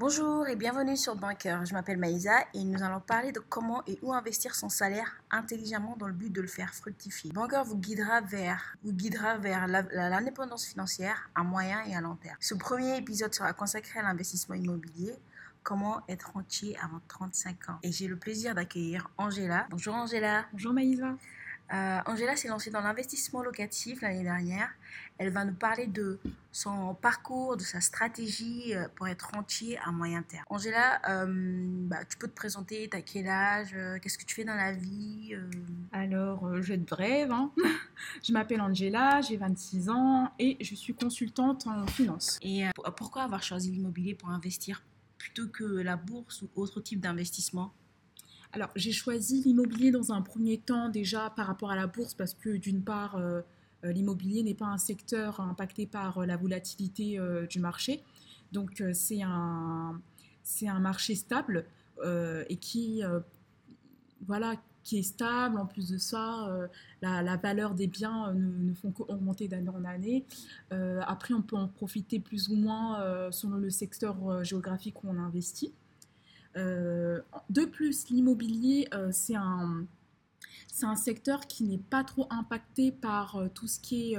Bonjour et bienvenue sur Banker. Je m'appelle Maïsa et nous allons parler de comment et où investir son salaire intelligemment dans le but de le faire fructifier. Banker vous guidera vers, vous guidera vers l'indépendance financière à moyen et à long terme. Ce premier épisode sera consacré à l'investissement immobilier. Comment être rentier avant 35 ans. Et j'ai le plaisir d'accueillir Angela. Bonjour Angela. Bonjour Maïsa. Euh, Angela s'est lancée dans l'investissement locatif l'année dernière. Elle va nous parler de son parcours, de sa stratégie euh, pour être rentier à moyen terme. Angela, euh, bah, tu peux te présenter, t'as quel âge, qu'est-ce que tu fais dans la vie Alors, je vais être brève. Hein. je m'appelle Angela, j'ai 26 ans et je suis consultante en finance. Et pourquoi avoir choisi l'immobilier pour investir plutôt que la bourse ou autre type d'investissement? Alors, j'ai choisi l'immobilier dans un premier temps déjà par rapport à la bourse parce que d'une part, euh, euh, l'immobilier n'est pas un secteur impacté par euh, la volatilité du marché. Donc, c'est un, c'est un marché stable et qui, voilà, qui est stable. En plus de ça, la, valeur des biens ne, font qu'augmenter d'année en année. après, on peut en profiter plus ou moins selon le secteur géographique où on investit. Euh, de plus, l'immobilier, euh, c'est un, c'est un secteur qui n'est pas trop impacté par euh, tout ce qui est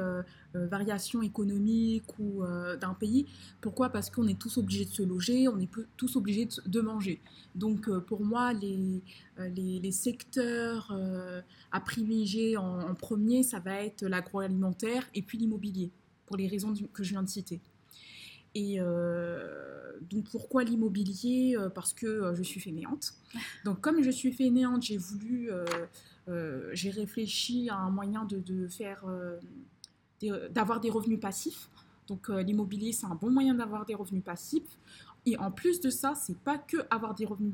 variation économique ou d'un pays. Pourquoi? Parce qu'on est tous obligés de se loger, on est tous obligés de, manger. Donc pour moi, les, les, secteurs à privilégier en, premier, ça va être l'agroalimentaire et puis l'immobilier, pour les raisons que je viens de citer. Et euh, donc pourquoi l'immobilier? Euh, Parce que euh, je suis fainéante. Donc comme je suis fainéante, j'ai voulu, j'ai réfléchi à un moyen de, de faire, d'avoir des revenus passifs. Donc l'immobilier, c'est un bon moyen d'avoir des revenus passifs. Et en plus de ça, c'est pas que avoir des revenus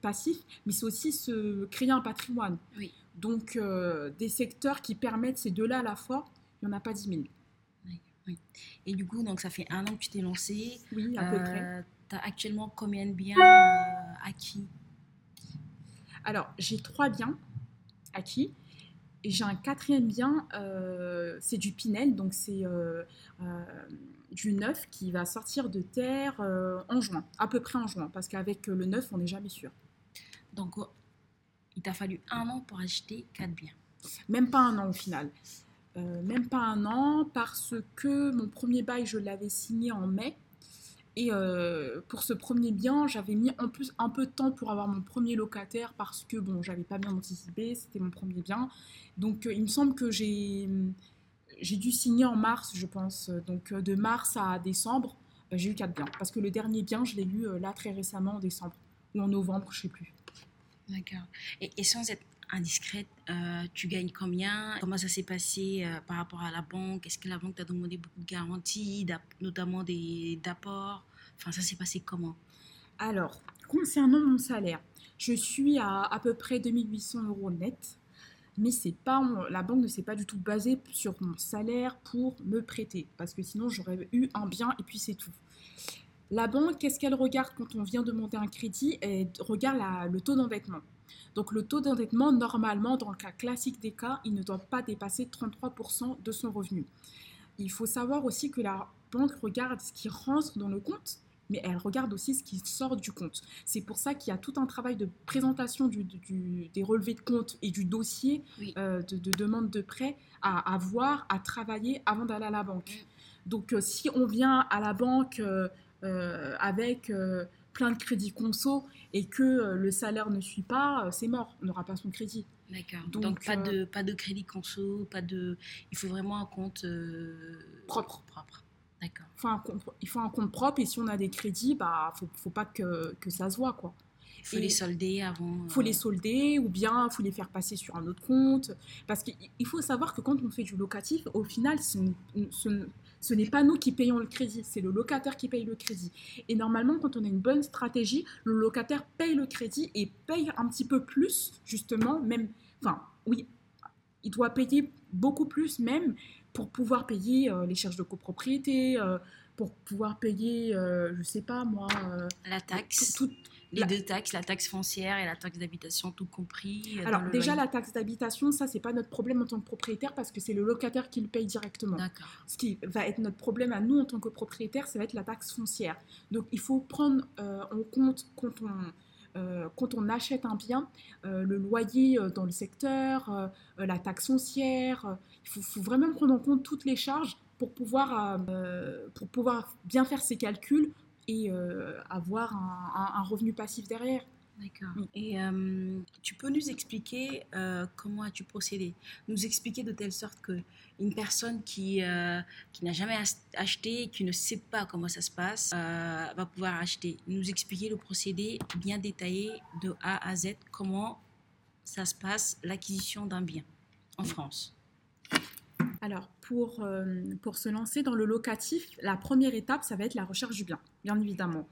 passifs, mais c'est aussi se créer un patrimoine. Oui. Donc des secteurs qui permettent ces deux-là à la fois, il n'y en a pas 10 000. Et du coup, donc ça fait un an que tu t'es lancé. Oui, à peu près. Euh, tu as actuellement combien de biens euh, acquis? Alors, j'ai trois biens acquis. Et j'ai un quatrième bien, euh, c'est du Pinel, donc c'est du neuf qui va sortir de terre en juin, à peu près en juin, parce qu'avec le neuf, on n'est jamais sûr. Donc, il t'a fallu un an pour acheter quatre biens. Même pas un an au final. Euh, même pas un an, parce que mon premier bail, je l'avais signé en mai. Et euh, pour ce premier bien, j'avais mis en plus un peu de temps pour avoir mon premier locataire parce que bon, j'avais pas bien anticipé, c'était mon premier bien. Donc euh, il me semble que j'ai j'ai dû signer en mars, je pense. Donc de mars à décembre, j'ai eu quatre biens parce que le dernier bien, je l'ai eu là très récemment en décembre ou en novembre, je sais plus. D'accord. Et, sans être indiscrète, euh, tu gagnes combien Comment ça s'est passé euh, par rapport à la banque Est-ce que la banque t'a demandé beaucoup de garanties, notamment des d'apports Enfin, ça s'est passé comment? Alors, concernant mon salaire, je suis à à peu près 2800 euros net, mais c'est pas la banque ne s'est pas du tout basée sur mon salaire pour me prêter, parce que sinon j'aurais eu un bien et puis c'est tout. La banque, qu'est-ce qu'elle regarde quand on vient demander un crédit? Elle regarde le taux d'endettement. Donc le taux d'endettement, normalement, dans le cas classique des cas, il ne doit pas dépasser 33% de son revenu. Il faut savoir aussi que la banque regarde ce qui rentre dans le compte, mais elle regarde aussi ce qui sort du compte. C'est pour ça qu'il y a tout un travail de présentation des relevés de compte et du dossier euh, de, demande de prêt à, avoir, à travailler avant d'aller à la banque. Mm. Donc euh, si on vient à la banque euh, avec plein de crédits conso et que euh, le salaire ne suit pas, euh, c'est mort, on n'aura pas son crédit. D'accord. Donc, pas, de, euh, pas de crédit conso, pas de... Il faut vraiment un compte propre. propre. D'accord. il faut un compte propre et si on a des crédits, bah faut, faut pas que, que ça se voit quoi. Il faut les solder avant. Il faut les solder ou bien il faut les faire passer sur un autre compte. Parce qu'il faut savoir que quand on fait du locatif, au final, ce, ce n'est pas nous qui payons le crédit, c'est le locataire qui paye le crédit. Et normalement, quand on a une bonne stratégie, le locataire paye le crédit et paye un petit peu plus, justement, même, enfin, oui, il doit payer beaucoup plus même pour pouvoir payer euh, les charges de copropriété, euh, pour pouvoir payer, je euh, je sais pas moi, la taxe, Les deux taxes, la taxe foncière et la taxe d'habitation, tout compris. Alors déjà, la taxe d'habitation, ça, c'est pas notre problème en tant que propriétaire parce que c'est le locataire qui le paye directement. Ce qui va être notre problème à nous en tant que propriétaire, ça va être la taxe foncière. Donc il faut prendre en compte quand on euh, quand on achète un bien, euh, le loyer euh, dans le secteur, la taxe foncière, il faut, vraiment prendre en compte toutes les charges pour pouvoir, pour pouvoir bien faire ses calculs et avoir un, revenu passif derrière. D'accord. Et euh, tu peux nous expliquer euh, comment as-tu procédé? Nous expliquer de telle sorte que une personne qui, euh, qui n'a jamais acheté, qui ne sait pas comment ça se passe, va pouvoir acheter. Nous expliquer le procédé bien détaillé de A à Z, comment ça se passe, l'acquisition d'un bien en France. Alors, pour, pour se lancer dans le locatif, la première étape, ça va être la recherche du bien, bien évidemment.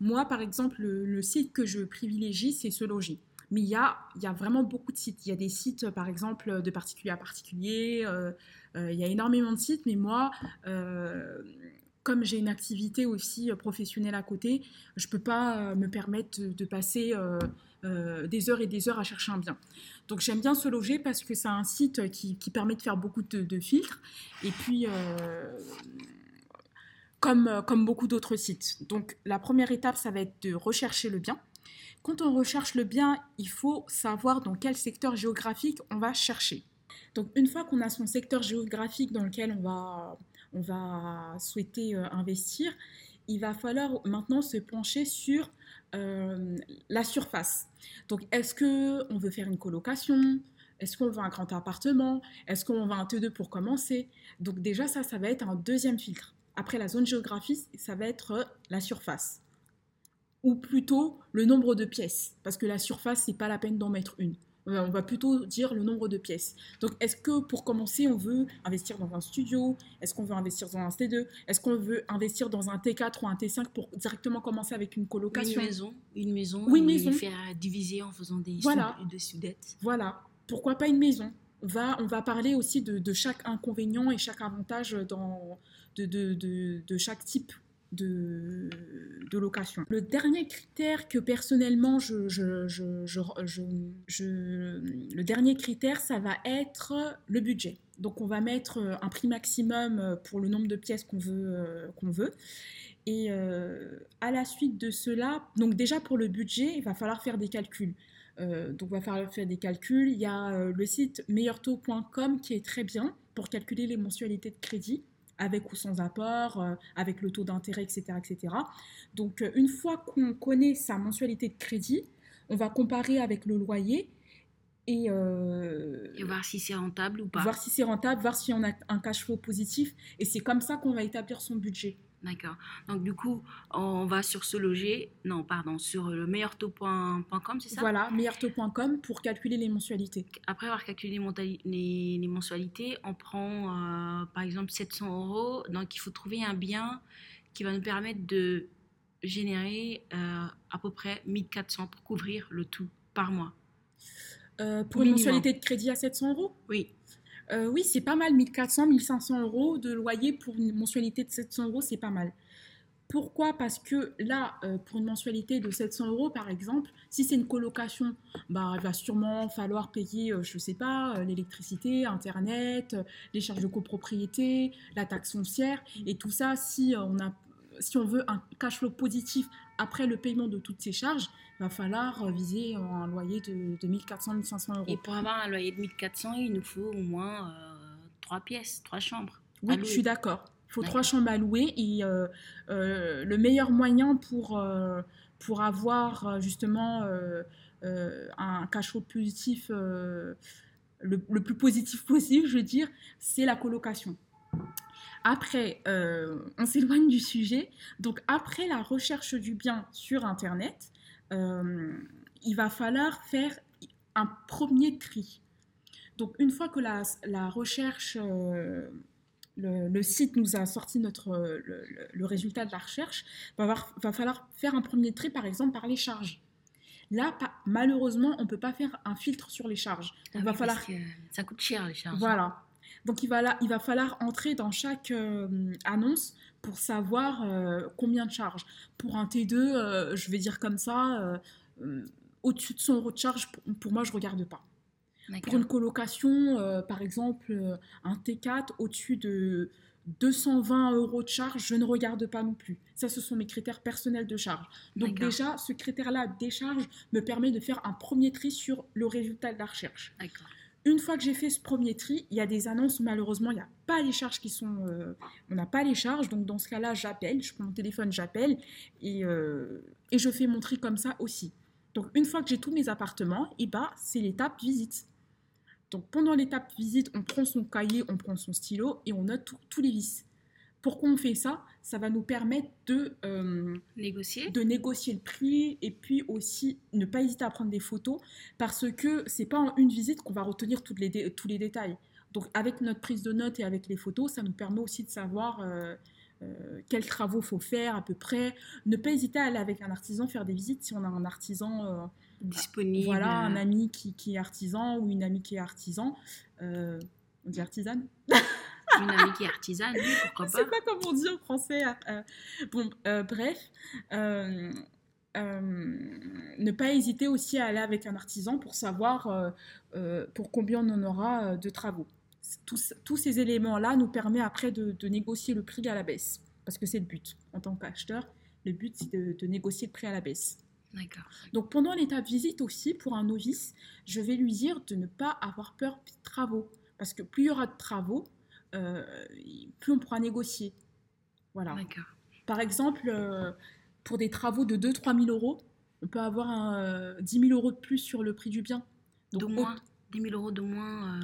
Moi, par exemple, le, site que je privilégie, c'est Se Loger. Mais il y a, vraiment beaucoup de sites. Il y a des sites, par exemple, de particulier à particulier. Euh, euh, il y a énormément de sites, mais moi, euh, comme j'ai une activité aussi professionnelle à côté, je ne peux pas me permettre de, passer des heures et des heures à chercher un bien. Donc j'aime bien se loger parce que c'est un site qui, permet de faire beaucoup de, filtres. Et puis comme, euh, comme beaucoup d'autres sites. Donc la première étape, ça va être de rechercher le bien. Quand on recherche le bien, il faut savoir dans quel secteur géographique on va chercher. Donc une fois qu'on a son secteur géographique dans lequel on va, on va souhaiter euh, investir, il va falloir maintenant se pencher sur euh, la surface. Donc est-ce qu'on veut faire une colocation? Est-ce qu'on veut un grand appartement? Est-ce qu'on veut un T2 pour commencer? Donc déjà ça, ça va être un deuxième filtre. Après la zone géographique, ça va être la surface. Ou plutôt le nombre de pièces. Parce que la surface, c'est pas la peine d'en mettre une. Euh, on va plutôt dire le nombre de pièces. Donc, est-ce que pour commencer, on veut investir dans un studio? Est-ce qu'on veut investir dans un T2 Est-ce qu'on veut investir dans un T4 ou un T5 pour directement commencer avec une colocation? Une maison. Une maison. Oui, une maison. faire diviser en faisant des voilà. sudettes. Voilà. Pourquoi pas une maison? On va, on va parler aussi de, de, chaque inconvénient et chaque avantage dans, de, chaque type de, location. Le dernier critère que personnellement je, le dernier critère ça va être le budget. Donc on va mettre un prix maximum pour le nombre de pièces qu'on veut, qu'on veut. Et euh, à la suite de cela, donc déjà pour le budget, il va falloir faire des calculs. Euh, donc, on va falloir faire des calculs. Il y a euh, le site meilleurtaux.com qui est très bien pour calculer les mensualités de crédit avec ou sans apport, euh, avec le taux d'intérêt, etc., etc. Donc, euh, une fois qu'on connaît sa mensualité de crédit, on va comparer avec le loyer et, euh, et voir si c'est rentable ou pas. Voir si c'est rentable, voir si on a un cash flow positif. Et c'est comme ça qu'on va établir son budget. D'accord. Donc du coup, on va sur ce loger, non, pardon, sur le meilleurtaux.com, c'est ça? Voilà, meilleurtaux.com pour calculer les mensualités. Après avoir calculé les, les mensualités, on prend euh, par exemple 700 euros. Donc il faut trouver un bien qui va nous permettre de générer euh, à peu près 1400 pour couvrir le tout par mois. Euh, pour une mensualité de crédit à 700 euros? Oui. Euh, oui, c'est pas mal, 1400, 1500 euros de loyer pour une mensualité de 700 euros, c'est pas mal. Pourquoi? Parce que là, euh, pour une mensualité de 700 euros, par exemple, si c'est une colocation, bah, il va sûrement falloir payer, euh, je ne sais pas, l'électricité, Internet, les charges de copropriété, la taxe foncière. Et tout ça, si on a si on veut un cash flow positif après le paiement de toutes ces charges, il va falloir viser un loyer de, de 1400-1500 euros. Et pour avoir un loyer de 1400, il nous faut au moins euh, trois pièces, trois chambres. Oui, je suis d'accord. Il faut trois chambres à louer et euh, euh, le meilleur moyen pour, pour avoir justement un cash flow positif, le, le, plus positif possible, je veux dire, c'est la colocation. Après, euh, on s'éloigne du sujet. Donc, après la recherche du bien sur Internet, euh, il va falloir faire un premier tri. Donc, une fois que la, recherche, euh, le, site nous a sorti notre, le, résultat de la recherche, il va, falloir faire un premier tri, par exemple, par les charges. Là, malheureusement, on ne peut pas faire un filtre sur les charges. Ah va falloir... ça coûte cher, les charges. Voilà. Donc il va, là, il va falloir entrer dans chaque euh, annonce pour savoir euh, combien de charges. Pour un T2, euh, je vais dire comme ça, au-dessus de 100 euros de charge, pour, pour moi, je ne regarde pas. Pour une colocation, par exemple, un T4 au-dessus de 220 euros de charge, je ne regarde pas non plus. Ça, ce sont mes critères personnels de charge. Donc déjà, ce critère-là des charges me permet de faire un premier tri sur le résultat de la recherche. Une fois que j'ai fait ce premier tri, il y a des annonces où malheureusement, il n'y a pas les charges qui sont... Euh, on n'a pas les charges. Donc dans ce cas-là, j'appelle, je prends mon téléphone, j'appelle et, euh, je fais mon tri comme ça aussi. Donc une fois que j'ai tous mes appartements, et bah, c'est l'étape visite. Donc pendant l'étape visite, on prend son cahier, on prend son stylo et on note tous les vices. Pourquoi on fait ça Ça va nous permettre de euh, négocier, de négocier le prix et puis aussi ne pas hésiter à prendre des photos parce que c'est pas en une visite qu'on va retenir toutes les tous les détails. Donc avec notre prise de notes et avec les photos, ça nous permet aussi de savoir euh, euh, quels travaux faut faire à peu près. Ne pas hésiter à aller avec un artisan faire des visites si on a un artisan disponible. Voilà, un ami qui, qui, est artisan ou une amie qui est artisan. On dit artisane Une amie qui est artisane, oui, pourquoi pas. Je sais pas comment on dit en français. Euh, bon, euh, bref. ne pas hésiter aussi à aller avec un artisan pour savoir pour combien on en aura de travaux. Tous, tous ces éléments-là nous permettent après de, de, négocier le prix à la baisse. Parce que c'est le but. En tant qu'acheteur, le but, c'est de, de, négocier le prix à la baisse. Donc pendant l'étape visite aussi, pour un novice, je vais lui dire de ne pas avoir peur des travaux. Parce que plus il y aura de travaux, euh, plus on pourra négocier. Voilà. Par exemple, euh, pour des travaux de 2-3 000 euros, on peut avoir un, 10 euh, 000 euros de plus sur le prix du bien. Donc, de moins 10 000 euros de moins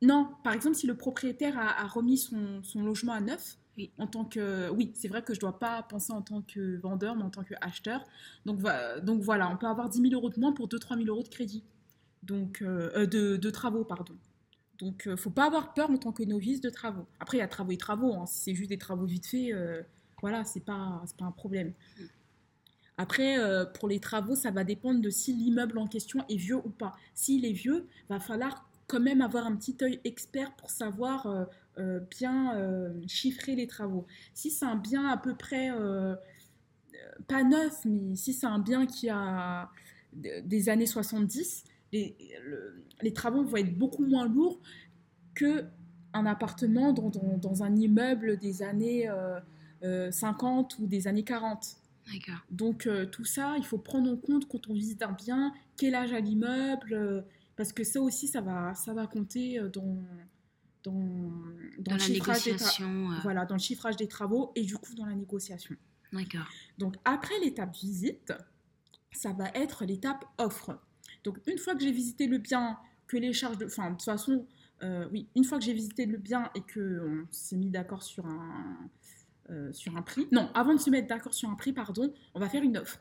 Non, par exemple, si le propriétaire a, a remis son, son, logement à neuf, oui. En tant que, oui, c'est vrai que je ne dois pas penser en tant que vendeur, mais en tant qu'acheteur. Donc, donc voilà, on peut avoir 10 000 euros de moins pour 2-3 000 euros de crédit. Donc, euh, euh, de, de, travaux, pardon. Donc, ne euh, faut pas avoir peur en tant que novice de travaux. Après, il y a travaux et travaux. Hein. Si c'est juste des travaux vite fait, voilà, c'est pas, pas un problème. Après, pour les travaux, ça va dépendre de si l'immeuble en question est vieux ou pas. S'il est vieux, va falloir quand même avoir un petit œil expert pour savoir euh, bien euh, chiffrer les travaux. Si c'est un bien à peu près, euh, pas neuf, mais si c'est un bien qui a des années 70, les, les, travaux vont être beaucoup moins lourds que un appartement dans, dans, un immeuble des années 50 ou des années 40. Donc tout ça, il faut prendre en compte quand on visite un bien, quel âge a l'immeuble, parce que ça aussi, ça va, ça va compter dans, dans, dans, le chiffrage des euh. voilà, dans le chiffrage des travaux et du coup dans la négociation. D'accord. Donc après l'étape visite, ça va être l'étape offre. Donc une fois que j'ai visité le bien, que les charges de... Enfin, de toute façon, euh, oui, une fois que j'ai visité le bien et qu'on s'est mis d'accord sur un, euh, sur un prix, non, avant de se mettre d'accord sur un prix, pardon, on va faire une offre.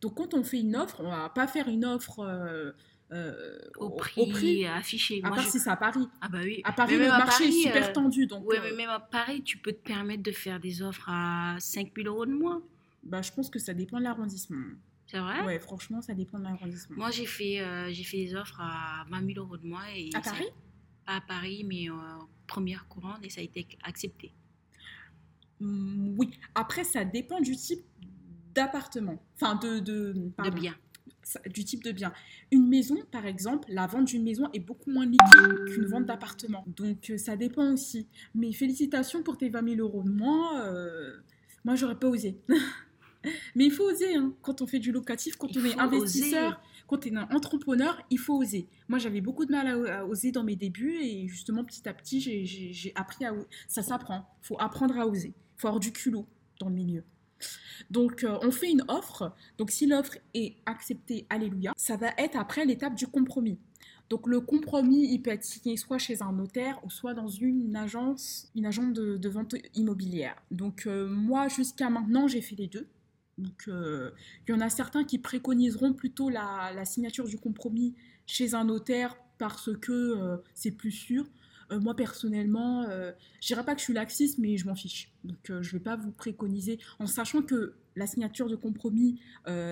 Donc quand on fait une offre, on va pas faire une offre euh, au, prix affiché. À part si c'est à Paris. Ah bah oui. À Paris, le marché est super euh, tendu. Donc, ouais, mais même à Paris, tu peux te permettre de faire des offres à 5000 euros de moins. Bah, je pense que ça dépend de l'arrondissement. C'est vrai? Ouais, franchement, ça dépend de l'arrondissement. Moi, j'ai fait, euh, j'ai fait des offres à 20 000 euros de moins. Et à Paris? Pas à Paris, mais en première courante et ça a été accepté. Mmh, oui. Après, ça dépend du type d'appartement. Enfin, de... De, de bien du type de bien. Une maison, par exemple, la vente d'une maison est beaucoup moins liquide qu'une vente d'appartement. Donc euh, ça dépend aussi. Mais félicitations pour tes 20 000 euros de moins. Euh, moi, j'aurais pas osé. Mais il faut oser hein. quand on fait du locatif, quand on est investisseur, quand on est un entrepreneur, il faut oser. Moi, j'avais beaucoup de mal à, oser dans mes débuts et justement, petit à petit, j'ai appris à... Ça s'apprend. Il faut apprendre à oser. Il faut avoir du culot dans le milieu. Donc, euh, on fait une offre. Donc, si l'offre est acceptée, alléluia, ça va être après l'étape du compromis. Donc, le compromis, il peut être signé soit chez un notaire ou soit dans une agence, une agence de, vente immobilière. Donc, euh, moi, jusqu'à maintenant, j'ai fait les deux. Donc, euh, il y en a certains qui préconiseront plutôt la signature du compromis chez un notaire parce que c'est plus sûr. Euh, moi, personnellement, euh, je dirais pas que je suis laxiste, mais je m'en fiche. Donc, euh, je ne vais pas vous préconiser, en sachant que la signature de compromis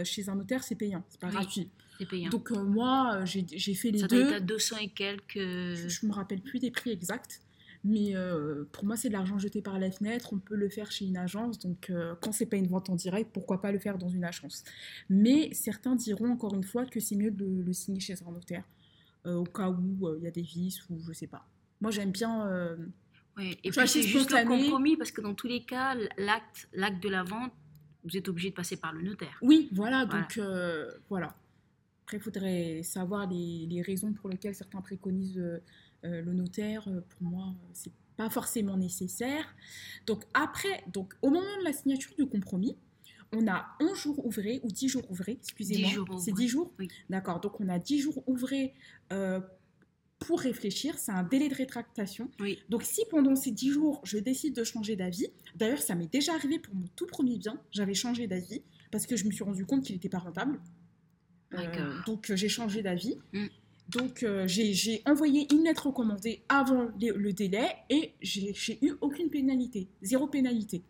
chez un notaire, c'est payant, c'est pas gratuit. C'est payant. Donc, moi, j'ai fait les deux. Ça à 200 et quelques. Je ne me rappelle plus des prix exacts. Mais euh, pour moi, c'est de l'argent jeté par la fenêtre. On peut le faire chez une agence. Donc, euh, quand c'est pas une vente en direct, pourquoi pas le faire dans une agence Mais certains diront encore une fois que c'est mieux de le signer chez un notaire, au cas où il y a des vices ou je sais pas. Moi, j'aime bien. Ouais. Et puis, c'est juste un compromis parce que dans tous les cas, l'acte, l'acte de la vente, vous êtes obligé de passer par le notaire. Oui, voilà. Donc, voilà. Après, il faudrait savoir les, les, raisons pour lesquelles certains préconisent euh, le notaire, euh, pour moi, c'est pas forcément nécessaire. Donc après, donc au moment de la signature du compromis, on a 11 jours ouvrés ou 10 jours ouvrés, excusez-moi. C'est 10 jours? oui. D'accord, donc on a 10 jours ouvrés euh, pour réfléchir, c'est un délai de rétractation. Oui. Donc si pendant ces 10 jours, je décide de changer d'avis, d'ailleurs ça m'est déjà arrivé pour mon tout premier bien, j'avais changé d'avis parce que je me suis rendu compte qu'il n'était pas rentable. donc j'ai changé d'avis. Mm. Donc, euh, j'ai envoyé une lettre recommandée avant le, délai et j'ai eu aucune pénalité, zéro pénalité.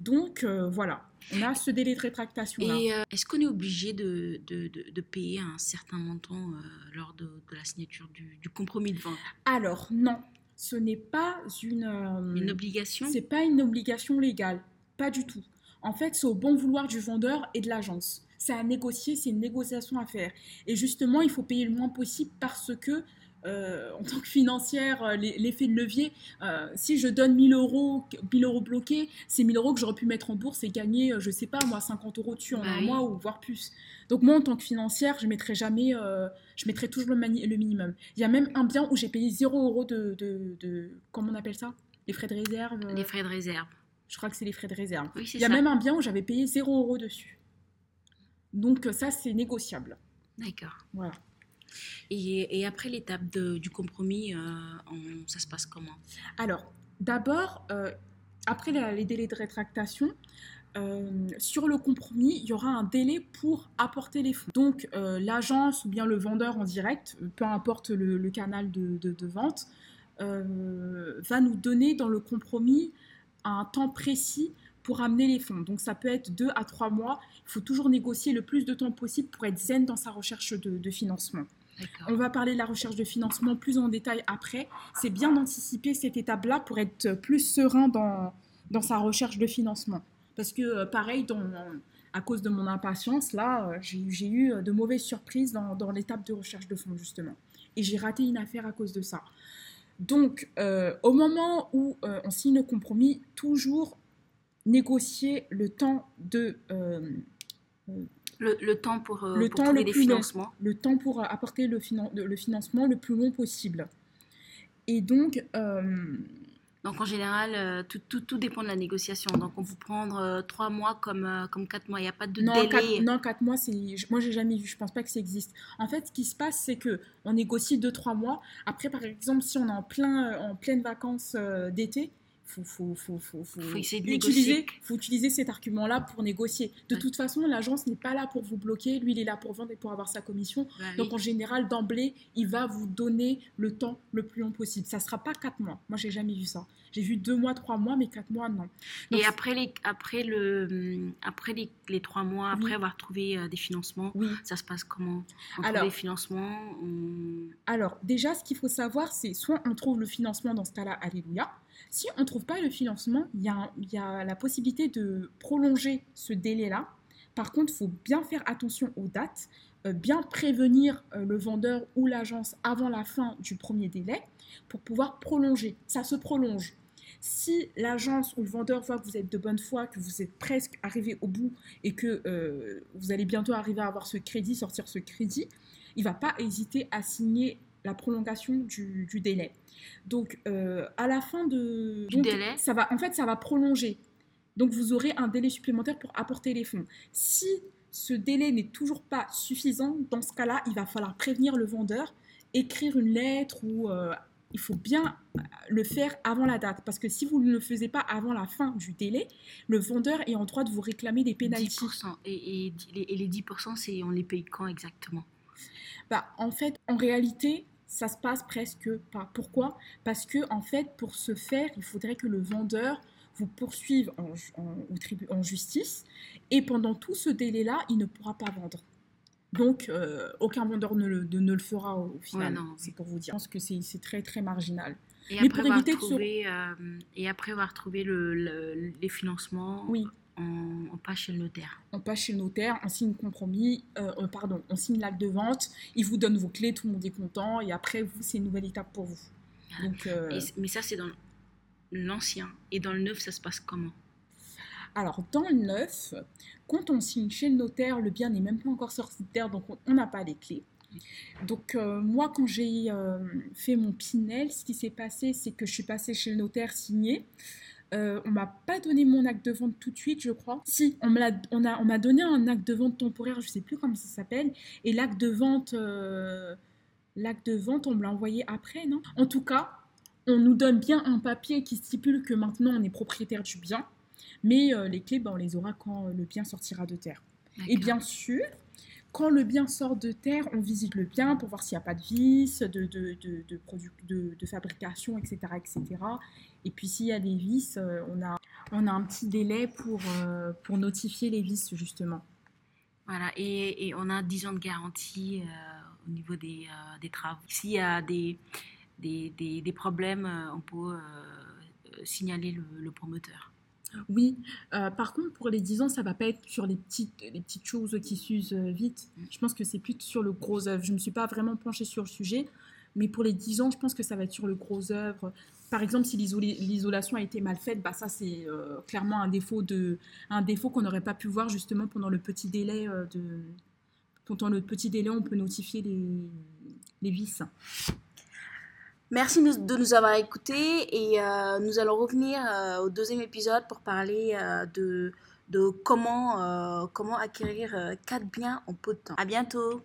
Donc, euh, voilà, on a ce délai de rétractation-là. Et euh, est-ce qu'on est obligé de, de, de, payer un certain montant lors de, la signature du, du, compromis de vente? Alors, non, ce n'est pas une... une obligation? C'est pas une obligation légale, pas du tout. En fait, c'est au bon vouloir du vendeur et de l'agence c'est à négocier, c'est une négociation à faire. Et justement, il faut payer le moins possible parce que, euh, en tant que financière, euh, l'effet de levier, euh, si je donne 1000 euros, 1000 euros bloqués, c'est 1000 euros que j'aurais pu mettre en bourse et gagner, je sais pas, moi, 50 euros dessus en bah un mois ou voire plus. Donc moi, en tant que financière, je mettrai jamais, je mettrai toujours le, le, minimum. Il y a même un bien où j'ai payé 0 euros de, de, de, comment on appelle ça? Les frais de réserve Les frais de réserve. Je crois que c'est les frais de réserve. Oui, Il y a même un bien où j'avais payé 0 euros dessus. Donc ça, c'est négociable. D'accord. Voilà. Et, après l'étape du compromis, euh, ça se passe comment? Alors, d'abord, euh, après les délais de rétractation, euh, sur le compromis, il y aura un délai pour apporter les fonds. Donc, l'agence ou bien le vendeur en direct, peu importe le, canal de, de vente, va nous donner dans le compromis un temps précis pour amener les fonds. Donc ça peut être deux à trois mois. Il faut toujours négocier le plus de temps possible pour être zen dans sa recherche de, financement. On va parler de la recherche de financement plus en détail après. C'est bien d'anticiper cette étape-là pour être plus serein dans, dans sa recherche de financement. Parce que euh, pareil, dans, à cause de mon impatience, là, euh, j'ai eu de mauvaises surprises dans, dans l'étape de recherche de fonds, justement. Et j'ai raté une affaire à cause de ça. Donc, euh, au moment où on signe le compromis, toujours négocier le temps de... Euh, le, temps pour, euh, le temps le financements. le temps pour apporter le, le, financement le plus long possible. Et donc... Euh, donc en général, tout, tout, tout, dépend de la négociation. Donc on vous prendre trois mois comme, comme quatre mois. Il n'y a pas de non, délai. Quatre, non, quatre mois, moi j'ai jamais vu. Je pense pas que ça existe. En fait, ce qui se passe, c'est que on négocie deux trois mois. Après, par exemple, si on est en plein en pleine vacances d'été, faut, faut, faut, faut, faut utiliser, faut utiliser cet argument-là pour négocier. De toute façon, l'agence n'est pas là pour vous bloquer, lui, il est là pour vendre et pour avoir sa commission. Bah Donc, en général, d'emblée, il va vous donner le temps le plus long possible. Ça ne sera pas quatre mois. Moi, j'ai jamais vu ça. J'ai vu deux mois, trois mois, mais quatre mois, non. et après, les, après, le, après les, les trois mois, après avoir trouvé euh, des financements, ça se passe comment? On alors, trouve des financements Alors, déjà, ce qu'il faut savoir, c'est soit on trouve le financement dans ce cas-là, alléluia. Si on ne trouve pas le financement, il y, a, la possibilité de prolonger ce délai-là. Par contre, il faut bien faire attention aux dates, euh, bien prévenir euh, le vendeur ou l'agence avant la fin du premier délai pour pouvoir prolonger. Ça se prolonge. Si l'agence ou le vendeur voit que vous êtes de bonne foi, que vous êtes presque arrivé au bout et que euh, vous allez bientôt arriver à avoir ce crédit, sortir ce crédit, il ne va pas hésiter à signer la prolongation du, délai. Donc, euh, à la fin de... Du délai ça va, En fait, ça va prolonger. Donc, vous aurez un délai supplémentaire pour apporter les fonds. Si ce délai n'est toujours pas suffisant, dans ce cas-là, il va falloir prévenir le vendeur, écrire une lettre ou... Euh, il faut bien le faire avant la date. Parce que si vous ne le faisiez pas avant la fin du délai, le vendeur est en droit de vous réclamer des pénalités. 10%. Et, et, les 10%, on les paye quand exactement? Bah, En fait, en réalité, ça se passe presque pas. Pourquoi? Parce que en fait, pour ce faire, il faudrait que le vendeur vous poursuive en, en, justice et pendant tout ce délai-là, il ne pourra pas vendre. Donc, euh, aucun vendeur ne le, ne le, fera au final. c'est pour vous dire. Je pense que c'est très très marginal. Et après, avoir trouvé, euh, et après avoir trouvé le, les financements, oui. On, passe chez le notaire. On passe chez le notaire, on signe compromis, euh, euh, pardon, on signe l'acte de vente, il vous donne vos clés, tout le monde est content, et après, vous, c'est une nouvelle étape pour vous. Donc, mais ça, c'est dans l'ancien. Et dans le neuf, ça se passe comment? Alors, dans le neuf, quand on signe chez le notaire, le bien n'est même pas encore sorti de terre, donc on n'a pas les clés. Donc euh, moi, quand j'ai euh, fait mon Pinel, ce qui s'est passé, c'est que je suis passée chez le notaire signé. Euh, on m'a pas donné mon acte de vente tout de suite, je crois. Si, on m'a on a, on donné un acte de vente temporaire, je sais plus comment ça s'appelle, et l'acte de vente, l'acte de vente, on me l'a envoyé après, non? En tout cas, on nous donne bien un papier qui stipule que maintenant on est propriétaire du bien, mais les clés, ben, on les aura quand le bien sortira de terre. Et bien sûr, quand le bien sort de terre, on visite le bien pour voir s'il n'y a pas de vis, de, de, de, de, fabrication, etc., etc. Et puis s'il y a des vis, euh, on, a, on a un petit délai pour, euh, pour notifier les vis, justement. Voilà, et, et on a 10 ans de garantie euh, au niveau des, des travaux. S'il y a des, des, des, des problèmes, on peut signaler le, le promoteur. Oui, euh, par contre, pour les 10 ans, ça va pas être sur les petites, les petites choses qui s'usent vite. Je pense que c'est plus sur le gros œuvre. Je ne me suis pas vraiment penchée sur le sujet, mais pour les 10 ans, je pense que ça va être sur le gros œuvre. Par exemple, si l'isolation a été mal faite, bah ça c'est euh, clairement un défaut, défaut qu'on n'aurait pas pu voir justement pendant le petit délai de, pendant le petit délai, on peut notifier les, les vis. Merci de nous avoir écoutés et euh, nous allons revenir euh, au deuxième épisode pour parler euh, de, de comment, comment acquérir quatre biens en peu de temps. À bientôt